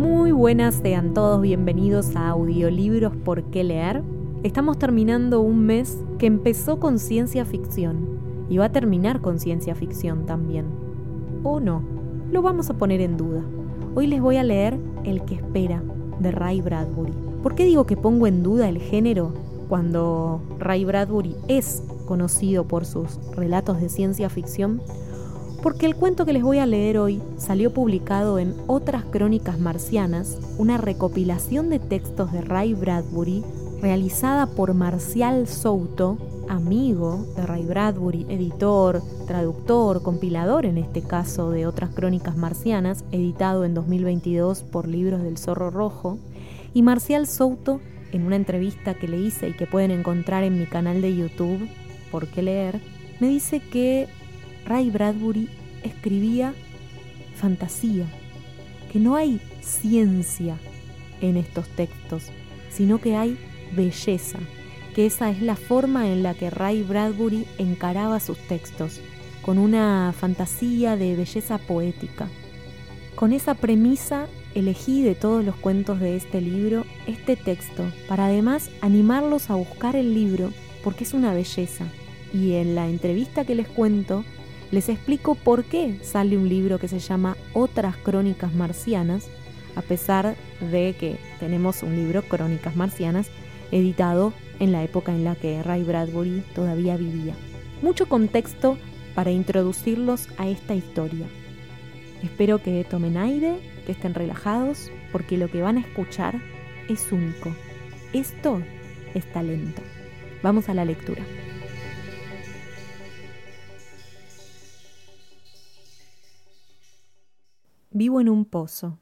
Muy buenas, sean todos bienvenidos a Audiolibros por qué leer. Estamos terminando un mes que empezó con ciencia ficción y va a terminar con ciencia ficción también. ¿O no? Lo vamos a poner en duda. Hoy les voy a leer El que espera de Ray Bradbury. ¿Por qué digo que pongo en duda el género cuando Ray Bradbury es conocido por sus relatos de ciencia ficción? Porque el cuento que les voy a leer hoy salió publicado en Otras Crónicas Marcianas, una recopilación de textos de Ray Bradbury realizada por Marcial Souto, amigo de Ray Bradbury, editor, traductor, compilador en este caso de Otras Crónicas Marcianas, editado en 2022 por Libros del Zorro Rojo, y Marcial Souto, en una entrevista que le hice y que pueden encontrar en mi canal de YouTube, ¿Por qué leer?, me dice que Ray Bradbury escribía fantasía, que no hay ciencia en estos textos, sino que hay belleza, que esa es la forma en la que Ray Bradbury encaraba sus textos, con una fantasía de belleza poética. Con esa premisa elegí de todos los cuentos de este libro este texto, para además animarlos a buscar el libro, porque es una belleza. Y en la entrevista que les cuento, les explico por qué sale un libro que se llama Otras Crónicas Marcianas, a pesar de que tenemos un libro Crónicas Marcianas editado en la época en la que Ray Bradbury todavía vivía. Mucho contexto para introducirlos a esta historia. Espero que tomen aire, que estén relajados, porque lo que van a escuchar es único. Esto es talento. Vamos a la lectura. Vivo en un pozo.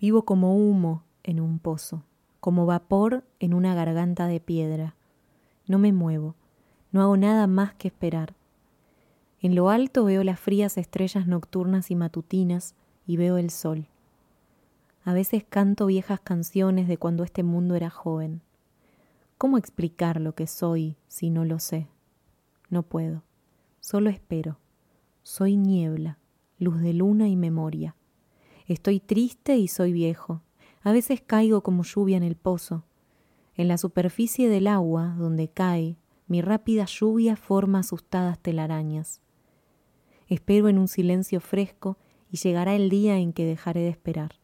Vivo como humo en un pozo, como vapor en una garganta de piedra. No me muevo, no hago nada más que esperar. En lo alto veo las frías estrellas nocturnas y matutinas y veo el sol. A veces canto viejas canciones de cuando este mundo era joven. ¿Cómo explicar lo que soy si no lo sé? No puedo. Solo espero. Soy niebla, luz de luna y memoria. Estoy triste y soy viejo. A veces caigo como lluvia en el pozo. En la superficie del agua, donde cae, mi rápida lluvia forma asustadas telarañas. Espero en un silencio fresco y llegará el día en que dejaré de esperar.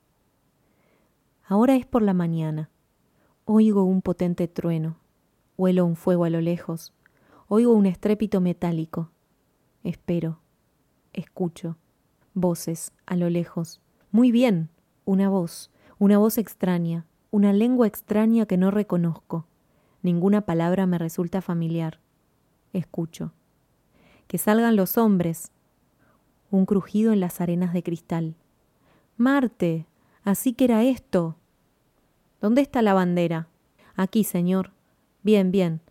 Ahora es por la mañana. Oigo un potente trueno. Huelo un fuego a lo lejos. Oigo un estrépito metálico. Espero. Escucho. Voces a lo lejos. Muy bien, una voz, una voz extraña, una lengua extraña que no reconozco. Ninguna palabra me resulta familiar. Escucho. Que salgan los hombres. Un crujido en las arenas de cristal. Marte. Así que era esto. ¿Dónde está la bandera? Aquí, señor. Bien, bien.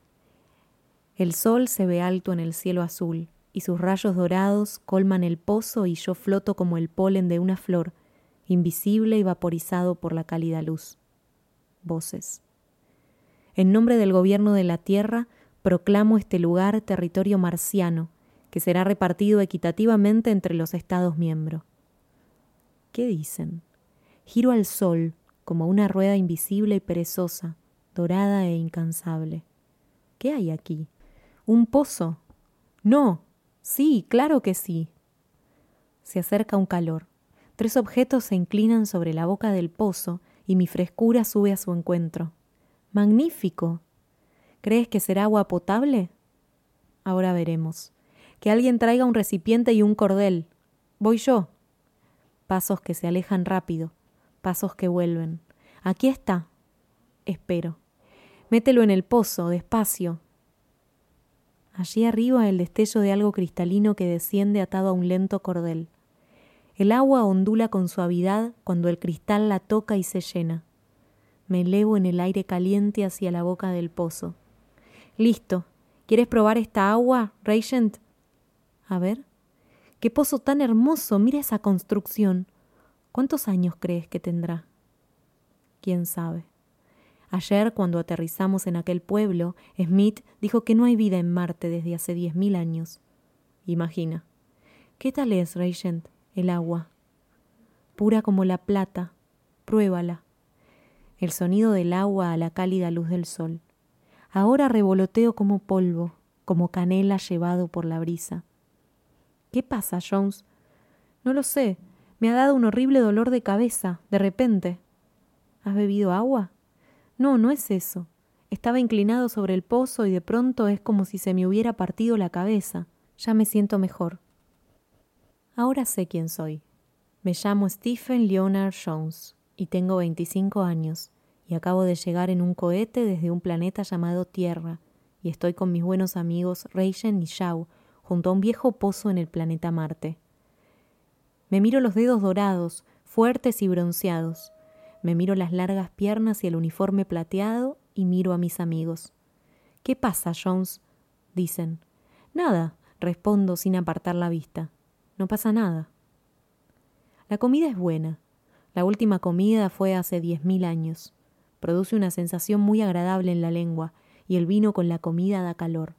El sol se ve alto en el cielo azul, y sus rayos dorados colman el pozo y yo floto como el polen de una flor, invisible y vaporizado por la cálida luz. Voces. En nombre del gobierno de la Tierra, proclamo este lugar territorio marciano, que será repartido equitativamente entre los Estados miembros. ¿Qué dicen? Giro al sol como una rueda invisible y perezosa, dorada e incansable. ¿Qué hay aquí? ¿Un pozo? No. Sí, claro que sí. Se acerca un calor. Tres objetos se inclinan sobre la boca del pozo y mi frescura sube a su encuentro. Magnífico. ¿Crees que será agua potable? Ahora veremos. Que alguien traiga un recipiente y un cordel. Voy yo. Pasos que se alejan rápido, pasos que vuelven. Aquí está. Espero. Mételo en el pozo, despacio. Allí arriba el destello de algo cristalino que desciende atado a un lento cordel. El agua ondula con suavidad cuando el cristal la toca y se llena. Me elevo en el aire caliente hacia la boca del pozo. Listo. ¿Quieres probar esta agua, Regent? A ver. ¡Qué pozo tan hermoso! Mira esa construcción. ¿Cuántos años crees que tendrá? ¿Quién sabe? Ayer, cuando aterrizamos en aquel pueblo, Smith dijo que no hay vida en Marte desde hace diez mil años. Imagina. ¿Qué tal es, Regent, el agua? Pura como la plata. Pruébala. El sonido del agua a la cálida luz del sol. Ahora revoloteo como polvo, como canela llevado por la brisa. ¿Qué pasa, Jones? No lo sé. Me ha dado un horrible dolor de cabeza, de repente. ¿Has bebido agua? No, no es eso. Estaba inclinado sobre el pozo y de pronto es como si se me hubiera partido la cabeza. Ya me siento mejor. Ahora sé quién soy. Me llamo Stephen Leonard Jones y tengo 25 años y acabo de llegar en un cohete desde un planeta llamado Tierra y estoy con mis buenos amigos Reichen y Shao junto a un viejo pozo en el planeta Marte. Me miro los dedos dorados, fuertes y bronceados, me miro las largas piernas y el uniforme plateado y miro a mis amigos. ¿Qué pasa, Jones? dicen. Nada, respondo sin apartar la vista. No pasa nada. La comida es buena. La última comida fue hace diez mil años. Produce una sensación muy agradable en la lengua, y el vino con la comida da calor.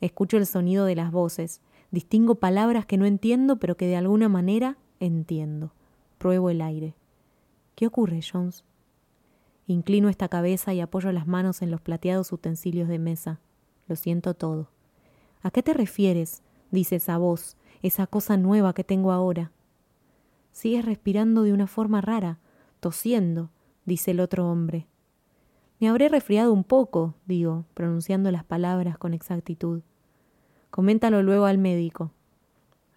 Escucho el sonido de las voces, distingo palabras que no entiendo, pero que de alguna manera entiendo. Pruebo el aire. ¿Qué ocurre, Jones? Inclino esta cabeza y apoyo las manos en los plateados utensilios de mesa. Lo siento todo. ¿A qué te refieres? dice esa voz, esa cosa nueva que tengo ahora. Sigues respirando de una forma rara, tosiendo, dice el otro hombre. Me habré resfriado un poco, digo, pronunciando las palabras con exactitud. Coméntalo luego al médico.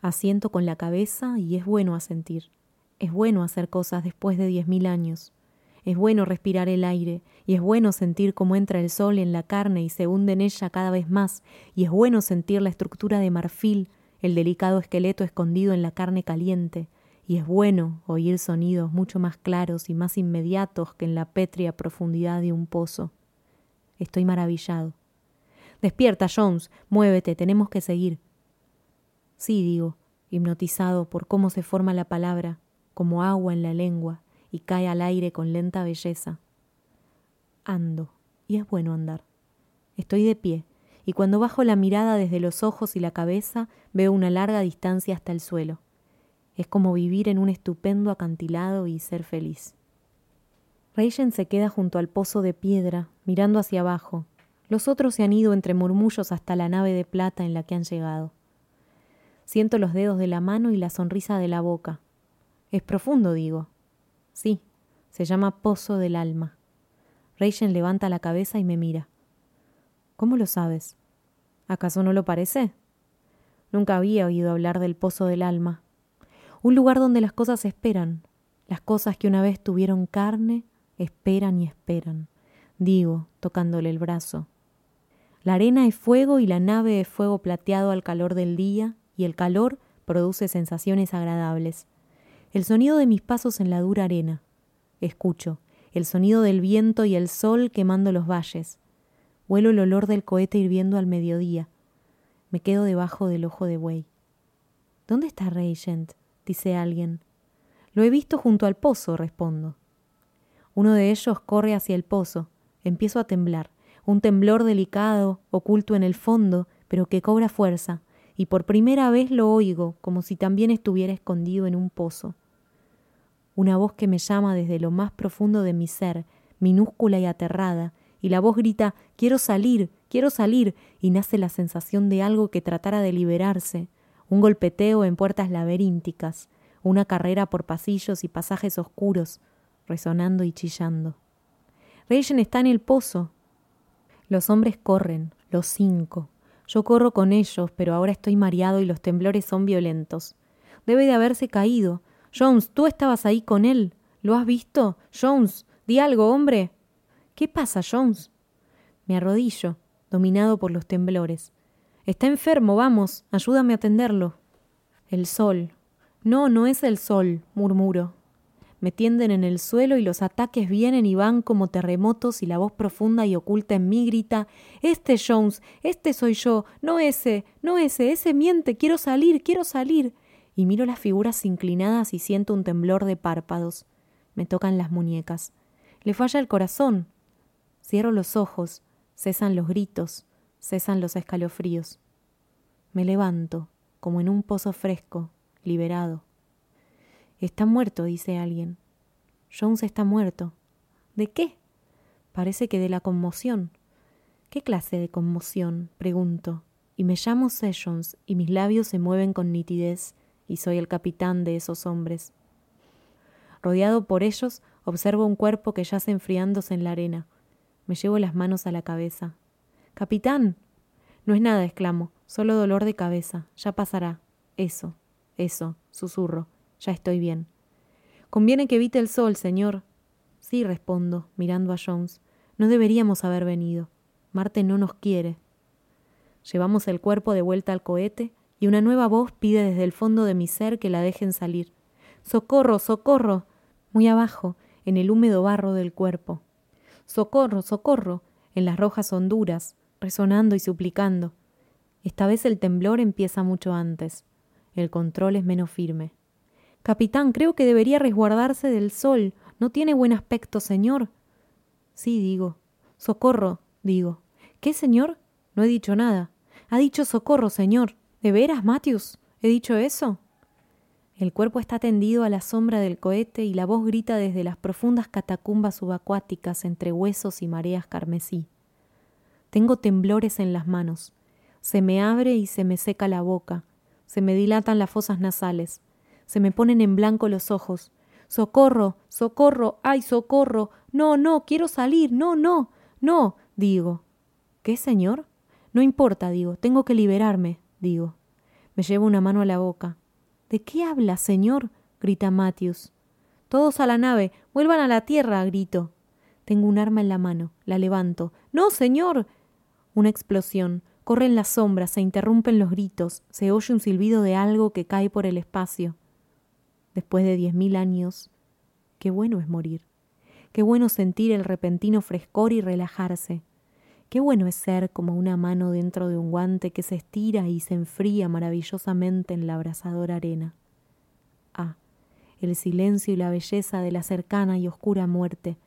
Asiento con la cabeza y es bueno asentir. Es bueno hacer cosas después de diez mil años. Es bueno respirar el aire, y es bueno sentir cómo entra el sol en la carne y se hunde en ella cada vez más, y es bueno sentir la estructura de marfil, el delicado esqueleto escondido en la carne caliente, y es bueno oír sonidos mucho más claros y más inmediatos que en la pétrea profundidad de un pozo. Estoy maravillado. Despierta, Jones, muévete, tenemos que seguir. Sí, digo, hipnotizado por cómo se forma la palabra, como agua en la lengua y cae al aire con lenta belleza. Ando, y es bueno andar. Estoy de pie, y cuando bajo la mirada desde los ojos y la cabeza veo una larga distancia hasta el suelo. Es como vivir en un estupendo acantilado y ser feliz. Reichen se queda junto al pozo de piedra, mirando hacia abajo. Los otros se han ido entre murmullos hasta la nave de plata en la que han llegado. Siento los dedos de la mano y la sonrisa de la boca. Es profundo, digo. Sí, se llama Pozo del Alma. Reichen levanta la cabeza y me mira. ¿Cómo lo sabes? ¿Acaso no lo parece? Nunca había oído hablar del Pozo del Alma. Un lugar donde las cosas esperan. Las cosas que una vez tuvieron carne, esperan y esperan. Digo, tocándole el brazo. La arena es fuego y la nave es fuego plateado al calor del día, y el calor produce sensaciones agradables el sonido de mis pasos en la dura arena. Escucho el sonido del viento y el sol quemando los valles. Huelo el olor del cohete hirviendo al mediodía. Me quedo debajo del ojo de buey. ¿Dónde está Regent? dice alguien. Lo he visto junto al pozo, respondo. Uno de ellos corre hacia el pozo. Empiezo a temblar. Un temblor delicado, oculto en el fondo, pero que cobra fuerza, y por primera vez lo oigo como si también estuviera escondido en un pozo. Una voz que me llama desde lo más profundo de mi ser, minúscula y aterrada, y la voz grita Quiero salir, quiero salir, y nace la sensación de algo que tratara de liberarse, un golpeteo en puertas laberínticas, una carrera por pasillos y pasajes oscuros, resonando y chillando. Reyen está en el pozo. Los hombres corren, los cinco, yo corro con ellos, pero ahora estoy mareado y los temblores son violentos. Debe de haberse caído. Jones, tú estabas ahí con él. ¿Lo has visto? Jones, di algo, hombre. ¿Qué pasa, Jones? Me arrodillo, dominado por los temblores. Está enfermo, vamos, ayúdame a atenderlo. El sol. No, no es el sol, murmuro. Me tienden en el suelo y los ataques vienen y van como terremotos y la voz profunda y oculta en mí grita Este Jones, este soy yo, no ese, no ese, ese miente, quiero salir, quiero salir. Y miro las figuras inclinadas y siento un temblor de párpados. Me tocan las muñecas. Le falla el corazón. Cierro los ojos, cesan los gritos, cesan los escalofríos. Me levanto, como en un pozo fresco, liberado. Está muerto, dice alguien. Jones está muerto. ¿De qué? Parece que de la conmoción. ¿Qué clase de conmoción? pregunto, y me llamo Sessions y mis labios se mueven con nitidez y soy el capitán de esos hombres. Rodeado por ellos, observo un cuerpo que yace enfriándose en la arena. Me llevo las manos a la cabeza. Capitán. No es nada, exclamo, solo dolor de cabeza. Ya pasará. Eso, eso, susurro. Ya estoy bien. Conviene que evite el sol, señor. Sí, respondo, mirando a Jones. No deberíamos haber venido. Marte no nos quiere. Llevamos el cuerpo de vuelta al cohete y una nueva voz pide desde el fondo de mi ser que la dejen salir. Socorro, socorro. Muy abajo, en el húmedo barro del cuerpo. Socorro, socorro. en las rojas honduras, resonando y suplicando. Esta vez el temblor empieza mucho antes. El control es menos firme. Capitán, creo que debería resguardarse del sol. No tiene buen aspecto, señor. Sí, digo. Socorro, digo. ¿Qué, señor? No he dicho nada. Ha dicho socorro, señor. ¿De veras, Matthews? ¿He dicho eso? El cuerpo está tendido a la sombra del cohete y la voz grita desde las profundas catacumbas subacuáticas entre huesos y mareas carmesí. Tengo temblores en las manos. Se me abre y se me seca la boca. Se me dilatan las fosas nasales se me ponen en blanco los ojos. Socorro, socorro, ay, socorro. No, no, quiero salir, no, no, no, digo. ¿Qué, señor? No importa, digo, tengo que liberarme, digo. Me llevo una mano a la boca. ¿De qué habla, señor? grita Matthews. Todos a la nave, vuelvan a la tierra, grito. Tengo un arma en la mano, la levanto. No, señor. Una explosión. Corren las sombras, se interrumpen los gritos, se oye un silbido de algo que cae por el espacio después de diez mil años, qué bueno es morir, qué bueno sentir el repentino frescor y relajarse, qué bueno es ser como una mano dentro de un guante que se estira y se enfría maravillosamente en la abrasadora arena. Ah, el silencio y la belleza de la cercana y oscura muerte,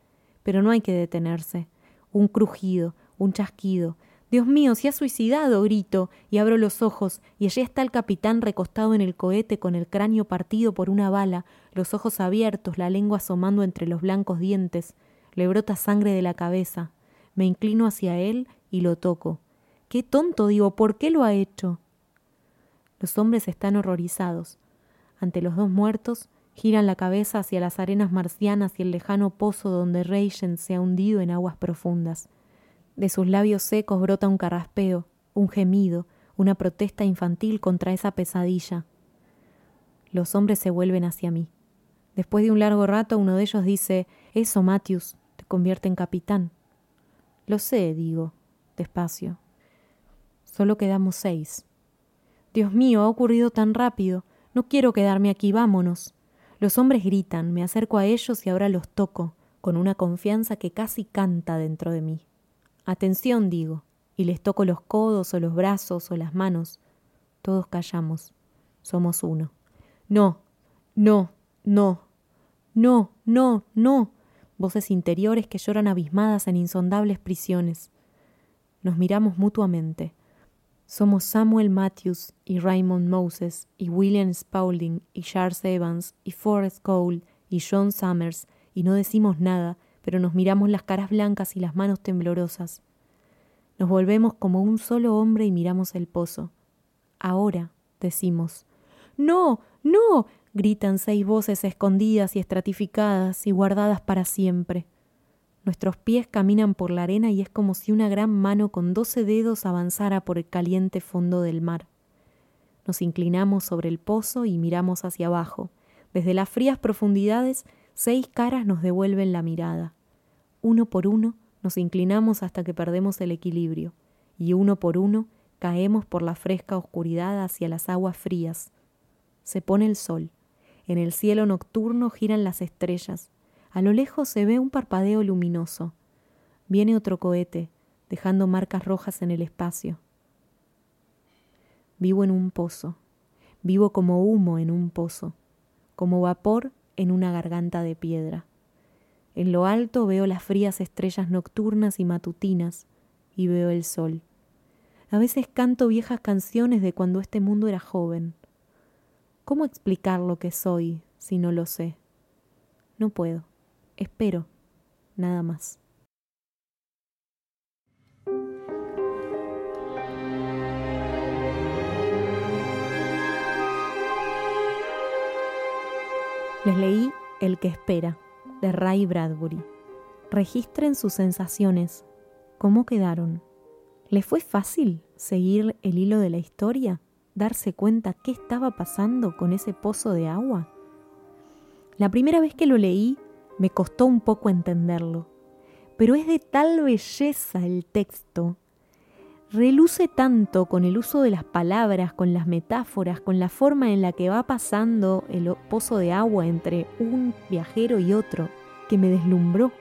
pero no hay que detenerse. Un crujido, un chasquido, Dios mío, se ha suicidado, grito, y abro los ojos, y allí está el capitán recostado en el cohete con el cráneo partido por una bala, los ojos abiertos, la lengua asomando entre los blancos dientes. Le brota sangre de la cabeza. Me inclino hacia él y lo toco. Qué tonto, digo, ¿por qué lo ha hecho? Los hombres están horrorizados. Ante los dos muertos, giran la cabeza hacia las arenas marcianas y el lejano pozo donde Reichen se ha hundido en aguas profundas. De sus labios secos brota un carraspeo, un gemido, una protesta infantil contra esa pesadilla. Los hombres se vuelven hacia mí. Después de un largo rato uno de ellos dice Eso, Matthews, te convierte en capitán. Lo sé, digo, despacio. Solo quedamos seis. Dios mío, ha ocurrido tan rápido. No quiero quedarme aquí, vámonos. Los hombres gritan, me acerco a ellos y ahora los toco, con una confianza que casi canta dentro de mí. Atención, digo, y les toco los codos o los brazos o las manos. Todos callamos. Somos uno. No, no, no, no, no, no. Voces interiores que lloran abismadas en insondables prisiones. Nos miramos mutuamente. Somos Samuel Matthews y Raymond Moses y William Spaulding y Charles Evans y Forrest Cole y John Summers y no decimos nada pero nos miramos las caras blancas y las manos temblorosas. Nos volvemos como un solo hombre y miramos el pozo. Ahora, decimos. No, no. Gritan seis voces escondidas y estratificadas y guardadas para siempre. Nuestros pies caminan por la arena y es como si una gran mano con doce dedos avanzara por el caliente fondo del mar. Nos inclinamos sobre el pozo y miramos hacia abajo. Desde las frías profundidades Seis caras nos devuelven la mirada. Uno por uno nos inclinamos hasta que perdemos el equilibrio, y uno por uno caemos por la fresca oscuridad hacia las aguas frías. Se pone el sol. En el cielo nocturno giran las estrellas. A lo lejos se ve un parpadeo luminoso. Viene otro cohete, dejando marcas rojas en el espacio. Vivo en un pozo. Vivo como humo en un pozo, como vapor en una garganta de piedra. En lo alto veo las frías estrellas nocturnas y matutinas y veo el sol. A veces canto viejas canciones de cuando este mundo era joven. ¿Cómo explicar lo que soy si no lo sé? No puedo. Espero. Nada más. Les leí El que espera, de Ray Bradbury. Registren sus sensaciones. ¿Cómo quedaron? ¿Les fue fácil seguir el hilo de la historia? ¿Darse cuenta qué estaba pasando con ese pozo de agua? La primera vez que lo leí me costó un poco entenderlo, pero es de tal belleza el texto reluce tanto con el uso de las palabras, con las metáforas, con la forma en la que va pasando el pozo de agua entre un viajero y otro, que me deslumbró.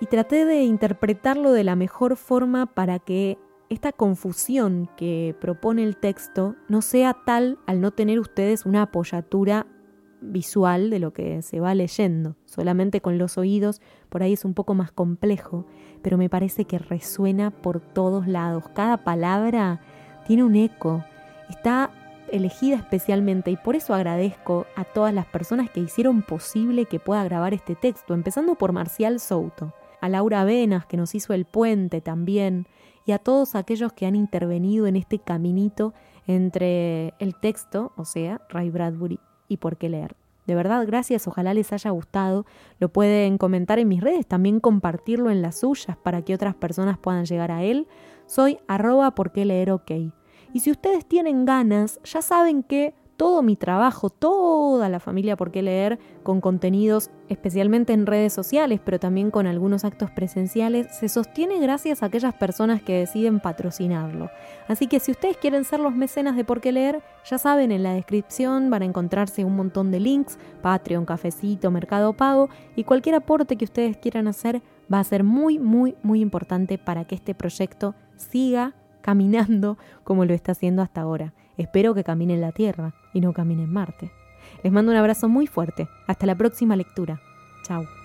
Y traté de interpretarlo de la mejor forma para que esta confusión que propone el texto no sea tal al no tener ustedes una apoyatura visual de lo que se va leyendo. Solamente con los oídos por ahí es un poco más complejo, pero me parece que resuena por todos lados. Cada palabra tiene un eco, está elegida especialmente y por eso agradezco a todas las personas que hicieron posible que pueda grabar este texto, empezando por Marcial Souto, a Laura Venas que nos hizo el puente también y a todos aquellos que han intervenido en este caminito entre el texto, o sea, Ray Bradbury y por qué leer. De verdad, gracias, ojalá les haya gustado. Lo pueden comentar en mis redes, también compartirlo en las suyas para que otras personas puedan llegar a él. Soy arroba por qué leer ok. Y si ustedes tienen ganas, ya saben que todo mi trabajo, toda la familia por qué leer, con contenidos especialmente en redes sociales, pero también con algunos actos presenciales, se sostiene gracias a aquellas personas que deciden patrocinarlo. Así que si ustedes quieren ser los mecenas de por qué leer, ya saben, en la descripción van a encontrarse un montón de links, Patreon, Cafecito, Mercado Pago, y cualquier aporte que ustedes quieran hacer va a ser muy, muy, muy importante para que este proyecto siga caminando como lo está haciendo hasta ahora. Espero que camine en la Tierra y no camine en Marte. Les mando un abrazo muy fuerte. Hasta la próxima lectura. Chao.